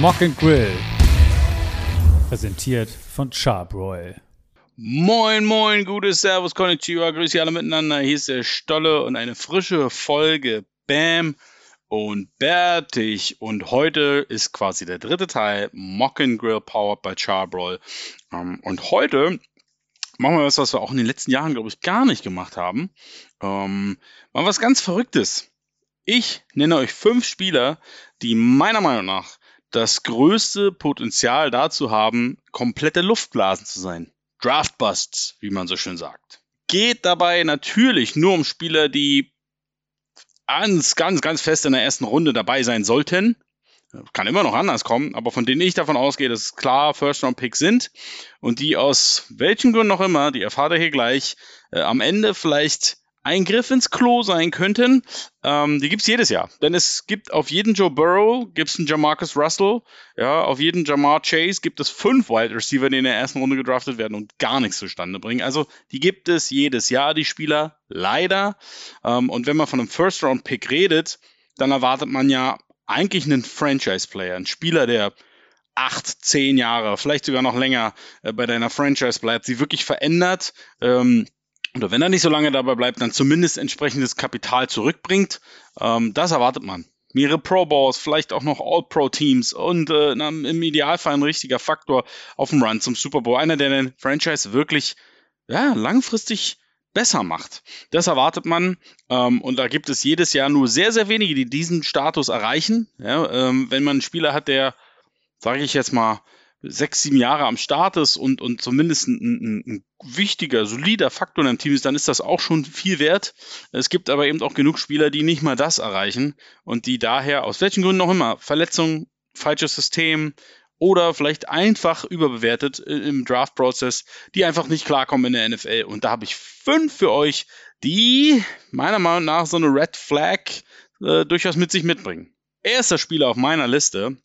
Mock and Grill. Präsentiert von Charbroil. Moin, moin, gutes Servus, Konnichiwa, grüß Sie alle miteinander. Hier ist der Stolle und eine frische Folge Bam und Bärtig. Und heute ist quasi der dritte Teil Mock and Grill powered by Charbroil. Ähm, und heute machen wir was, was wir auch in den letzten Jahren, glaube ich, gar nicht gemacht haben. Ähm, mal was ganz Verrücktes. Ich nenne euch fünf Spieler, die meiner Meinung nach das größte Potenzial dazu haben, komplette Luftblasen zu sein. Draftbusts, wie man so schön sagt. Geht dabei natürlich nur um Spieler, die ganz, ganz, ganz fest in der ersten Runde dabei sein sollten. Kann immer noch anders kommen, aber von denen ich davon ausgehe, dass es klar First-Round-Picks sind und die aus welchen Gründen noch immer, die erfahrt ihr hier gleich, äh, am Ende vielleicht ein Griff ins Klo sein könnten. Ähm, die gibt's jedes Jahr. Denn es gibt auf jeden Joe Burrow gibt's einen Jamarcus Russell. Ja, auf jeden Jamar Chase gibt es fünf Wide Receiver, die in der ersten Runde gedraftet werden und gar nichts zustande bringen. Also die gibt es jedes Jahr, die Spieler. Leider. Ähm, und wenn man von einem First-Round-Pick redet, dann erwartet man ja eigentlich einen Franchise-Player, einen Spieler, der acht, zehn Jahre, vielleicht sogar noch länger äh, bei deiner Franchise bleibt, sie wirklich verändert. Ähm, oder wenn er nicht so lange dabei bleibt, dann zumindest entsprechendes Kapital zurückbringt. Ähm, das erwartet man. Mehrere Pro Balls, vielleicht auch noch All-Pro-Teams und äh, im Idealfall ein richtiger Faktor auf dem Run zum Super Bowl. Einer, der den Franchise wirklich ja, langfristig besser macht. Das erwartet man. Ähm, und da gibt es jedes Jahr nur sehr, sehr wenige, die diesen Status erreichen. Ja, ähm, wenn man einen Spieler hat, der, sage ich jetzt mal, sechs, sieben Jahre am Start ist und, und zumindest ein, ein, ein wichtiger, solider Faktor in einem Team ist, dann ist das auch schon viel wert. Es gibt aber eben auch genug Spieler, die nicht mal das erreichen und die daher, aus welchen Gründen auch immer, Verletzung, falsches System oder vielleicht einfach überbewertet äh, im Draft-Prozess, die einfach nicht klarkommen in der NFL. Und da habe ich fünf für euch, die meiner Meinung nach so eine Red Flag äh, durchaus mit sich mitbringen. Erster Spieler auf meiner Liste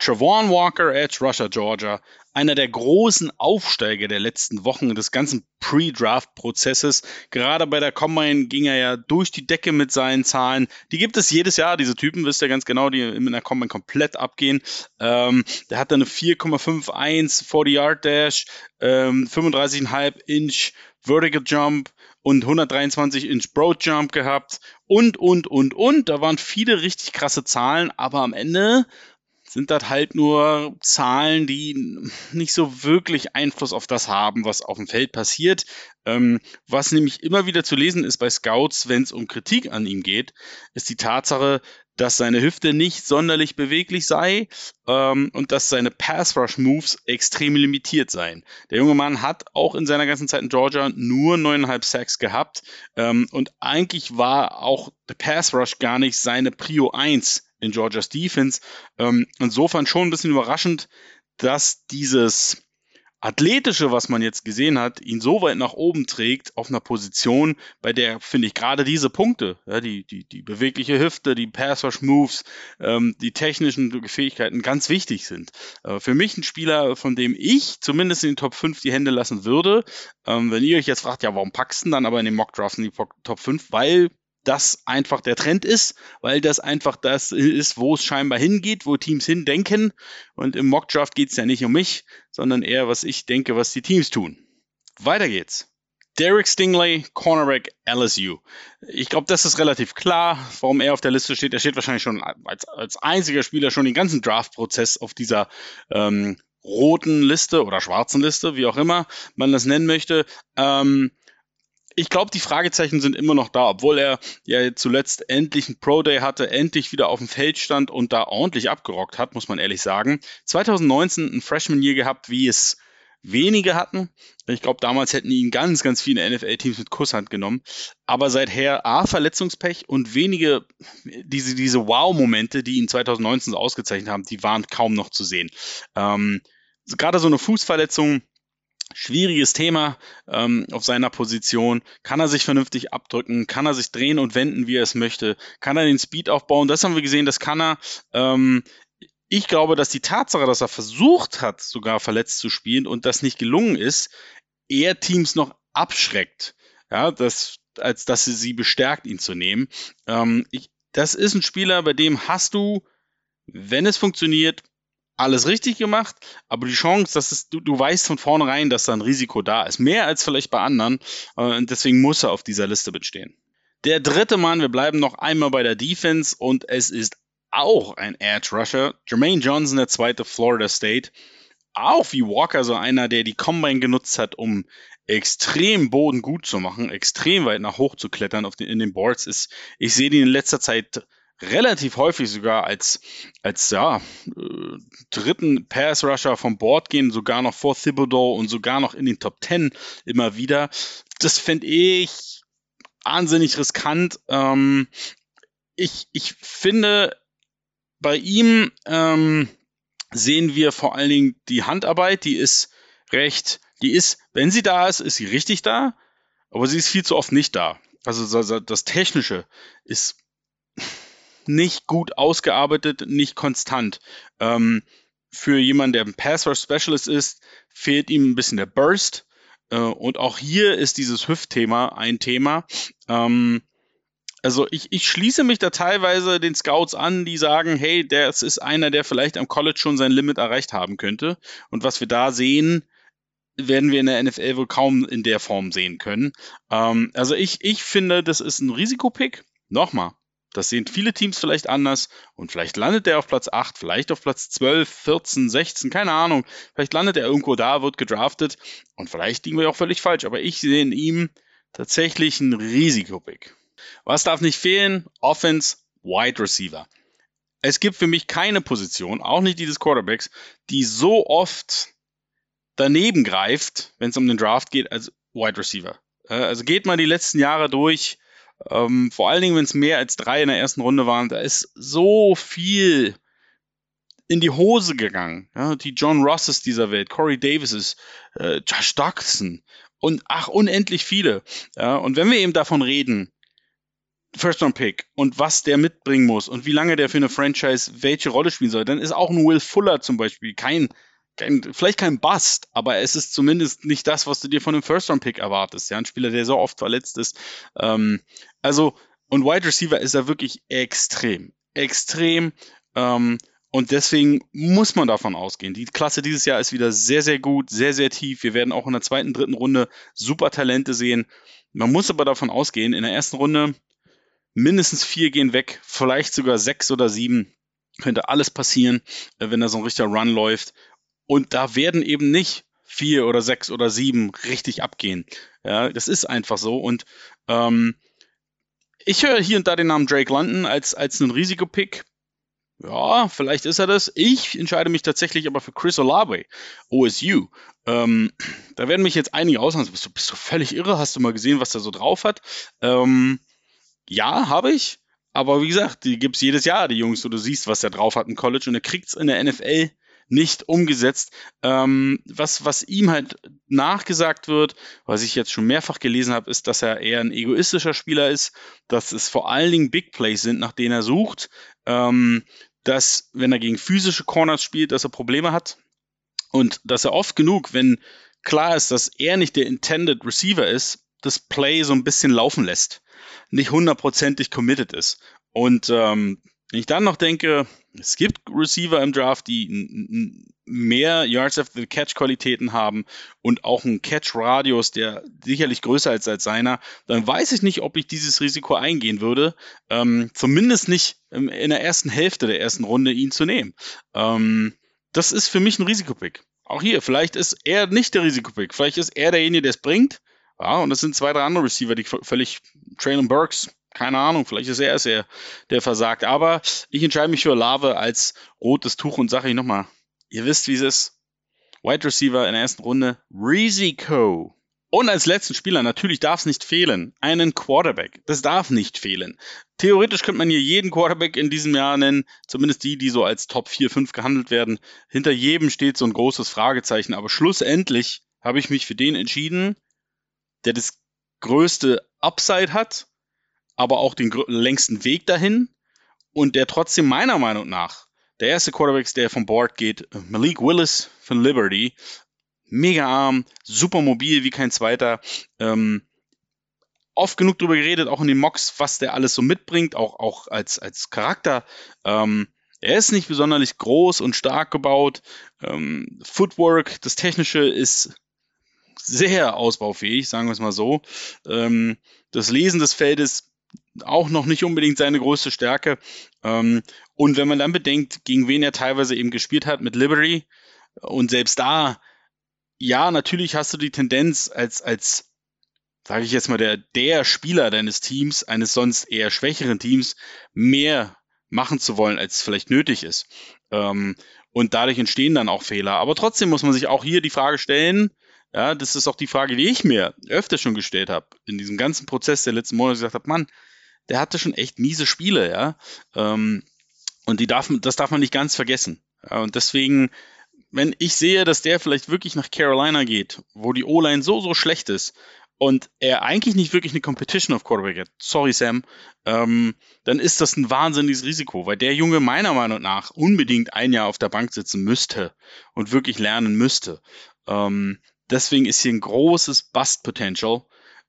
Travon Walker, Edge Rusher, Georgia, einer der großen Aufsteiger der letzten Wochen des ganzen Pre-Draft-Prozesses. Gerade bei der Combine ging er ja durch die Decke mit seinen Zahlen. Die gibt es jedes Jahr, diese Typen, wisst ihr ganz genau, die mit einer Combine komplett abgehen. Ähm, der hat dann eine 4,51 40-Yard-Dash, ähm, 35,5 Inch Vertical Jump, und 123 Inch Broad Jump gehabt und, und, und, und. Da waren viele richtig krasse Zahlen, aber am Ende sind das halt nur Zahlen, die nicht so wirklich Einfluss auf das haben, was auf dem Feld passiert. Ähm, was nämlich immer wieder zu lesen ist bei Scouts, wenn es um Kritik an ihm geht, ist die Tatsache, dass seine Hüfte nicht sonderlich beweglich sei ähm, und dass seine Pass-Rush-Moves extrem limitiert seien. Der junge Mann hat auch in seiner ganzen Zeit in Georgia nur neuneinhalb Sacks gehabt ähm, und eigentlich war auch der Pass-Rush gar nicht seine Prio 1 in Georgia's Defense. Ähm, insofern schon ein bisschen überraschend, dass dieses Athletische, was man jetzt gesehen hat, ihn so weit nach oben trägt auf einer Position, bei der finde ich gerade diese Punkte, ja, die, die, die bewegliche Hüfte, die Pass-Rush-Moves, ähm, die technischen Fähigkeiten ganz wichtig sind. Äh, für mich ein Spieler, von dem ich zumindest in den Top 5 die Hände lassen würde. Ähm, wenn ihr euch jetzt fragt, ja, warum packst du dann aber in den Mock-Drafts in die Top 5? Weil das einfach der Trend ist, weil das einfach das ist, wo es scheinbar hingeht, wo Teams hindenken. Und im Mockdraft geht es ja nicht um mich, sondern eher, was ich denke, was die Teams tun. Weiter geht's. Derek Stingley, Cornerback LSU. Ich glaube, das ist relativ klar, warum er auf der Liste steht. Er steht wahrscheinlich schon als, als einziger Spieler schon den ganzen Draft-Prozess auf dieser ähm, roten Liste oder schwarzen Liste, wie auch immer man das nennen möchte. Ähm, ich glaube, die Fragezeichen sind immer noch da, obwohl er ja zuletzt endlich einen Pro Day hatte, endlich wieder auf dem Feld stand und da ordentlich abgerockt hat, muss man ehrlich sagen. 2019 ein Freshman Year gehabt, wie es wenige hatten. Ich glaube, damals hätten ihn ganz, ganz viele NFL-Teams mit Kusshand genommen. Aber seither A, Verletzungspech und wenige, diese, diese Wow-Momente, die ihn 2019 so ausgezeichnet haben, die waren kaum noch zu sehen. Ähm, Gerade so eine Fußverletzung, Schwieriges Thema ähm, auf seiner Position. Kann er sich vernünftig abdrücken? Kann er sich drehen und wenden, wie er es möchte? Kann er den Speed aufbauen? Das haben wir gesehen, das kann er. Ähm, ich glaube, dass die Tatsache, dass er versucht hat, sogar verletzt zu spielen und das nicht gelungen ist, eher Teams noch abschreckt. Ja, das, als dass sie sie bestärkt, ihn zu nehmen. Ähm, ich, das ist ein Spieler, bei dem hast du, wenn es funktioniert, alles richtig gemacht, aber die Chance, dass es, du, du weißt von vornherein, dass da ein Risiko da ist. Mehr als vielleicht bei anderen. Äh, und deswegen muss er auf dieser Liste mitstehen. Der dritte Mann, wir bleiben noch einmal bei der Defense und es ist auch ein Edge Rusher. Jermaine Johnson, der zweite Florida State. Auch wie Walker, so einer, der die Combine genutzt hat, um extrem Boden gut zu machen, extrem weit nach hoch zu klettern auf den, in den Boards, ist, ich sehe die in letzter Zeit relativ häufig sogar als, als ja, äh, dritten Pass-Rusher vom Board gehen, sogar noch vor Thibodeau und sogar noch in den Top 10 immer wieder. Das fände ich wahnsinnig riskant. Ähm, ich, ich finde, bei ihm ähm, sehen wir vor allen Dingen die Handarbeit, die ist recht, die ist, wenn sie da ist, ist sie richtig da, aber sie ist viel zu oft nicht da. Also das Technische ist nicht gut ausgearbeitet, nicht konstant. Ähm, für jemanden, der ein Pass-Rush-Specialist ist, fehlt ihm ein bisschen der Burst. Äh, und auch hier ist dieses Hüftthema ein Thema. Ähm, also ich, ich schließe mich da teilweise den Scouts an, die sagen, hey, das ist einer, der vielleicht am College schon sein Limit erreicht haben könnte. Und was wir da sehen, werden wir in der NFL wohl kaum in der Form sehen können. Ähm, also ich, ich finde, das ist ein Risikopick. Nochmal, das sehen viele Teams vielleicht anders und vielleicht landet er auf Platz 8, vielleicht auf Platz 12, 14, 16, keine Ahnung. Vielleicht landet er irgendwo da, wird gedraftet und vielleicht liegen wir auch völlig falsch, aber ich sehe in ihm tatsächlich einen Risikopick. Was darf nicht fehlen? Offense, Wide Receiver. Es gibt für mich keine Position, auch nicht dieses Quarterbacks, die so oft daneben greift, wenn es um den Draft geht, als Wide Receiver. Äh, also geht mal die letzten Jahre durch, ähm, vor allen Dingen, wenn es mehr als drei in der ersten Runde waren, da ist so viel in die Hose gegangen. Ja, die John Rosses dieser Welt, Corey Davises, äh, Josh Doxson und ach, unendlich viele. Ja, und wenn wir eben davon reden, First Round Pick und was der mitbringen muss und wie lange der für eine Franchise welche Rolle spielen soll, dann ist auch ein Will Fuller zum Beispiel kein kein, vielleicht kein Bust, aber es ist zumindest nicht das, was du dir von einem First-Round-Pick erwartest. Ja, ein Spieler, der so oft verletzt ist. Ähm, also, und Wide Receiver ist er wirklich extrem, extrem. Ähm, und deswegen muss man davon ausgehen. Die Klasse dieses Jahr ist wieder sehr, sehr gut, sehr, sehr tief. Wir werden auch in der zweiten, dritten Runde super Talente sehen. Man muss aber davon ausgehen, in der ersten Runde mindestens vier gehen weg, vielleicht sogar sechs oder sieben. Könnte alles passieren, äh, wenn da so ein richtiger Run läuft. Und da werden eben nicht vier oder sechs oder sieben richtig abgehen. Ja, das ist einfach so. Und ähm, ich höre hier und da den Namen Drake London als, als einen Risikopick. Ja, vielleicht ist er das. Ich entscheide mich tatsächlich aber für Chris Olave, OSU. Ähm, da werden mich jetzt einige aussagen, bist du, bist du völlig irre? Hast du mal gesehen, was der so drauf hat? Ähm, ja, habe ich. Aber wie gesagt, die gibt es jedes Jahr, die Jungs, wo du siehst, was der drauf hat im College und er kriegt es in der NFL nicht umgesetzt. Ähm, was, was ihm halt nachgesagt wird, was ich jetzt schon mehrfach gelesen habe, ist, dass er eher ein egoistischer Spieler ist, dass es vor allen Dingen Big Plays sind, nach denen er sucht, ähm, dass wenn er gegen physische Corners spielt, dass er Probleme hat und dass er oft genug, wenn klar ist, dass er nicht der intended Receiver ist, das Play so ein bisschen laufen lässt, nicht hundertprozentig committed ist. Und ähm, wenn ich dann noch denke, es gibt Receiver im Draft, die mehr Yards after the Catch Qualitäten haben und auch einen Catch Radius, der sicherlich größer ist als seiner, dann weiß ich nicht, ob ich dieses Risiko eingehen würde. Ähm, zumindest nicht in der ersten Hälfte der ersten Runde ihn zu nehmen. Ähm, das ist für mich ein Risikopick. Auch hier, vielleicht ist er nicht der Risikopick. Vielleicht ist er derjenige, der es bringt. Ja, und es sind zwei, drei andere Receiver, die völlig Traylon Burks keine Ahnung, vielleicht ist er es, der, der versagt. Aber ich entscheide mich für Lave als rotes Tuch und sage ich nochmal, ihr wisst, wie es ist. Wide Receiver in der ersten Runde, Risiko. Und als letzten Spieler, natürlich darf es nicht fehlen, einen Quarterback. Das darf nicht fehlen. Theoretisch könnte man hier jeden Quarterback in diesem Jahr nennen, zumindest die, die so als Top 4, 5 gehandelt werden. Hinter jedem steht so ein großes Fragezeichen, aber schlussendlich habe ich mich für den entschieden, der das größte Upside hat aber auch den längsten Weg dahin und der trotzdem meiner Meinung nach der erste Quarterback, der vom Board geht, Malik Willis von Liberty, mega arm, super mobil wie kein zweiter. Ähm, oft genug darüber geredet, auch in den Mocks, was der alles so mitbringt, auch, auch als, als Charakter. Ähm, er ist nicht besonders groß und stark gebaut. Ähm, Footwork, das Technische ist sehr ausbaufähig, sagen wir es mal so. Ähm, das Lesen des Feldes auch noch nicht unbedingt seine größte Stärke. Ähm, und wenn man dann bedenkt, gegen wen er teilweise eben gespielt hat mit Liberty, und selbst da, ja, natürlich hast du die Tendenz als, als, sage ich jetzt mal, der, der Spieler deines Teams, eines sonst eher schwächeren Teams, mehr machen zu wollen, als vielleicht nötig ist. Ähm, und dadurch entstehen dann auch Fehler. Aber trotzdem muss man sich auch hier die Frage stellen, ja, das ist auch die Frage, die ich mir öfter schon gestellt habe, in diesem ganzen Prozess der letzten Monate gesagt habe, Mann, der hatte schon echt miese Spiele, ja. Ähm, und die darf, das darf man nicht ganz vergessen. Ja, und deswegen, wenn ich sehe, dass der vielleicht wirklich nach Carolina geht, wo die O-Line so, so schlecht ist und er eigentlich nicht wirklich eine Competition auf Quarterback hat, sorry Sam, ähm, dann ist das ein wahnsinniges Risiko, weil der Junge meiner Meinung nach unbedingt ein Jahr auf der Bank sitzen müsste und wirklich lernen müsste. Ähm, deswegen ist hier ein großes Bust-Potential.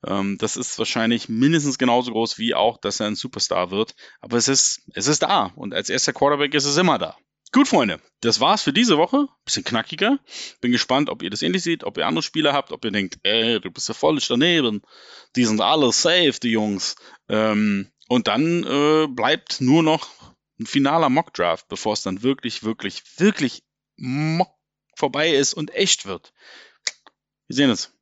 Ähm, das ist wahrscheinlich mindestens genauso groß wie auch, dass er ein Superstar wird. Aber es ist, es ist da. Und als erster Quarterback ist es immer da. Gut, Freunde, das war's für diese Woche. Bisschen knackiger. Bin gespannt, ob ihr das ähnlich seht, ob ihr andere Spieler habt, ob ihr denkt, ey, du bist ja voll daneben. Die sind alle safe, die Jungs. Ähm, und dann äh, bleibt nur noch ein finaler Mock-Draft, bevor es dann wirklich, wirklich, wirklich Mock vorbei ist und echt wird. Wir sehen uns.